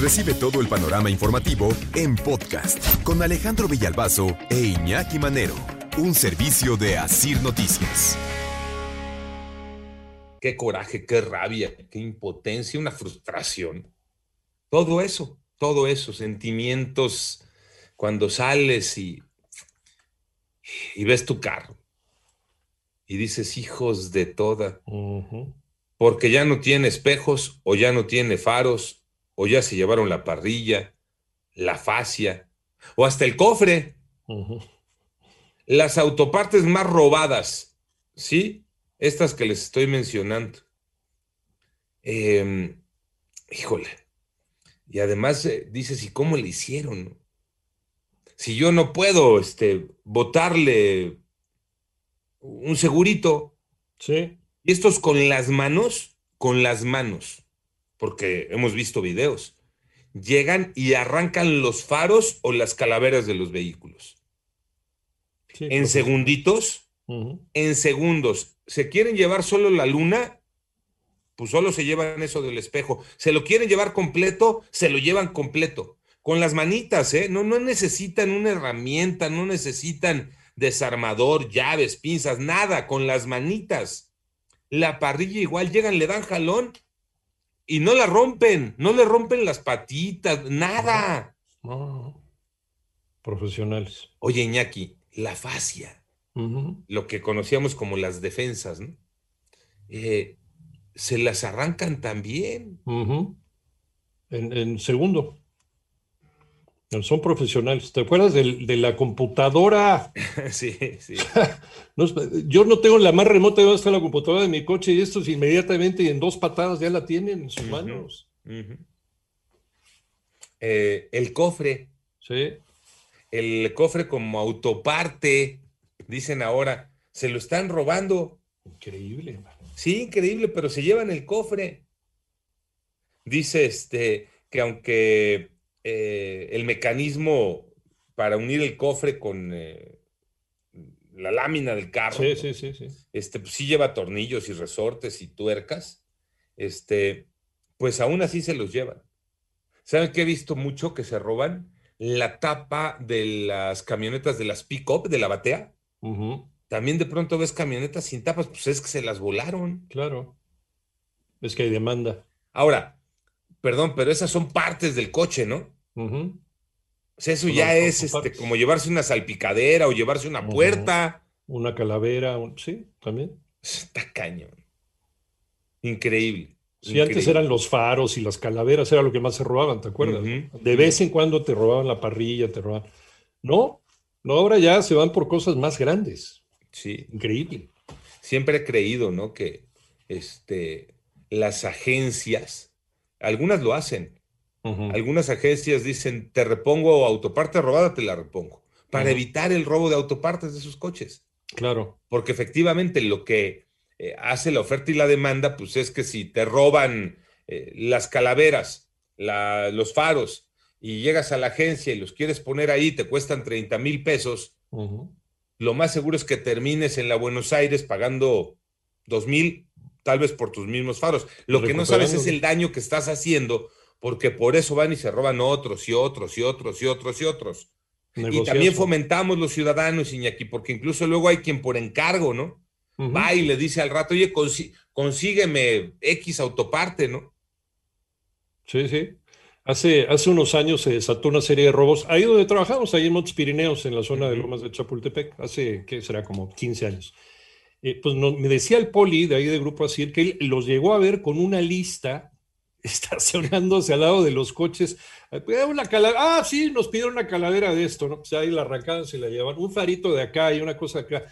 Recibe todo el panorama informativo en podcast con Alejandro Villalbazo e Iñaki Manero. Un servicio de Asir Noticias. Qué coraje, qué rabia, qué impotencia, una frustración todo eso, todo eso, sentimientos cuando sales y, y ves tu carro y dices, hijos de toda, porque ya no tiene espejos o ya no tiene faros o ya se llevaron la parrilla, la fascia o hasta el cofre. Las autopartes más robadas, ¿sí? Estas que les estoy mencionando. Em, híjole, y además eh, dices, ¿y cómo le hicieron? Si yo no puedo este, botarle un segurito. Sí. Y estos con las manos, con las manos, porque hemos visto videos, llegan y arrancan los faros o las calaveras de los vehículos. en segunditos, en segundos. ¿Se quieren llevar solo la luna? pues solo se llevan eso del espejo. Se lo quieren llevar completo, se lo llevan completo. Con las manitas, ¿eh? No, no necesitan una herramienta, no necesitan desarmador, llaves, pinzas, nada, con las manitas. La parrilla igual llegan, le dan jalón y no la rompen, no le rompen las patitas, nada. Profesionales. Oye, Iñaki, la fascia, lo que conocíamos como las defensas, ¿no? Eh, se las arrancan también. en, segundo. Son profesionales. ¿Te acuerdas de, la computadora? sí, sí. yo no tengo la más remota de está la computadora de mi coche y estos inmediatamente en dos patadas ya la tienen en sus manos. Eh, el cofre. Sí. El cofre como autoparte, dicen ahora, se lo están robando. Increíble. Sí, increíble, pero se llevan el cofre. Dice este que aunque eh, el mecanismo para unir el cofre con eh, la lámina del carro, sí, sí, sí, sí. Este, pues sí lleva tornillos y resortes y tuercas, este, pues aún así se los llevan. ¿Saben qué he visto mucho que se roban? La tapa de las camionetas de las pick-up, de la batea. También de pronto ves camionetas sin tapas, pues es que se las volaron. Claro. Es que hay demanda. Ahora, perdón, pero esas son partes del coche, ¿no? O sea, eso ya es este, como llevarse una salpicadera o llevarse una puerta. Una calavera, sí, también. Está cañón. Increíble. Sí, antes eran los faros y las calaveras, era lo que más se robaban, ¿te acuerdas? De vez en cuando te robaban la parrilla, te robaban. No, no, ahora ya se van por cosas más grandes. Sí. Increíble. Siempre he creído, ¿no? Que este, las agencias, algunas lo hacen. Algunas agencias dicen, te repongo autoparte robada, te la repongo. Para evitar el robo de autopartes de sus coches. Claro. Porque efectivamente lo que eh, hace la oferta y la demanda, pues es que si te roban eh, las calaveras, los faros, y llegas a la agencia y los quieres poner ahí, te cuestan 30 mil pesos, lo más seguro es que termines en la Buenos Aires pagando dos mil, tal vez por tus mismos faros. Lo que no sabes es el daño que estás haciendo, porque por eso van y se roban otros y otros y otros y otros y otros. Y también fomentamos los ciudadanos, Iñaki, porque incluso luego hay quien por encargo, ¿no? Va y le dice al rato, oye, consígueme X autoparte, ¿no? Sí, sí. Hace, hace unos años se desató una serie de robos, ahí donde trabajamos, ahí en Montes Pirineos, en la zona de Lomas de Chapultepec, hace, ¿qué será? Como 15 años. Eh, pues me decía el poli de ahí de Grupo Asir que él los llegó a ver con una lista estacionándose al lado de los coches. Eh, pues, una ah, sí, nos pidieron una calavera de esto, ¿no? Pues ahí la arrancaban, se la llevan, un farito de acá y una cosa acá.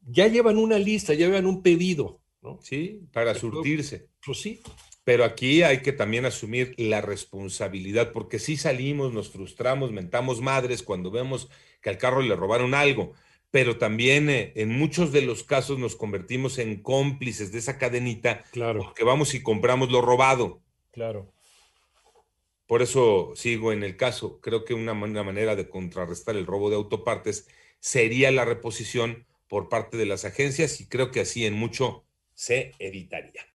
Ya llevan una lista, ya llevan un pedido, ¿no? Sí, para surtirse. Pues sí, Pero aquí hay que también asumir la responsabilidad, porque si salimos, nos frustramos, mentamos madres cuando vemos que al carro le robaron algo, pero también eh, en muchos de los casos nos convertimos en cómplices de esa cadenita, Claro, que vamos y compramos lo robado. claro. Por eso sigo en el caso. Creo que una, una manera de contrarrestar el robo de autopartes sería la reposición por parte de las agencias y creo que así en mucho se evitaría.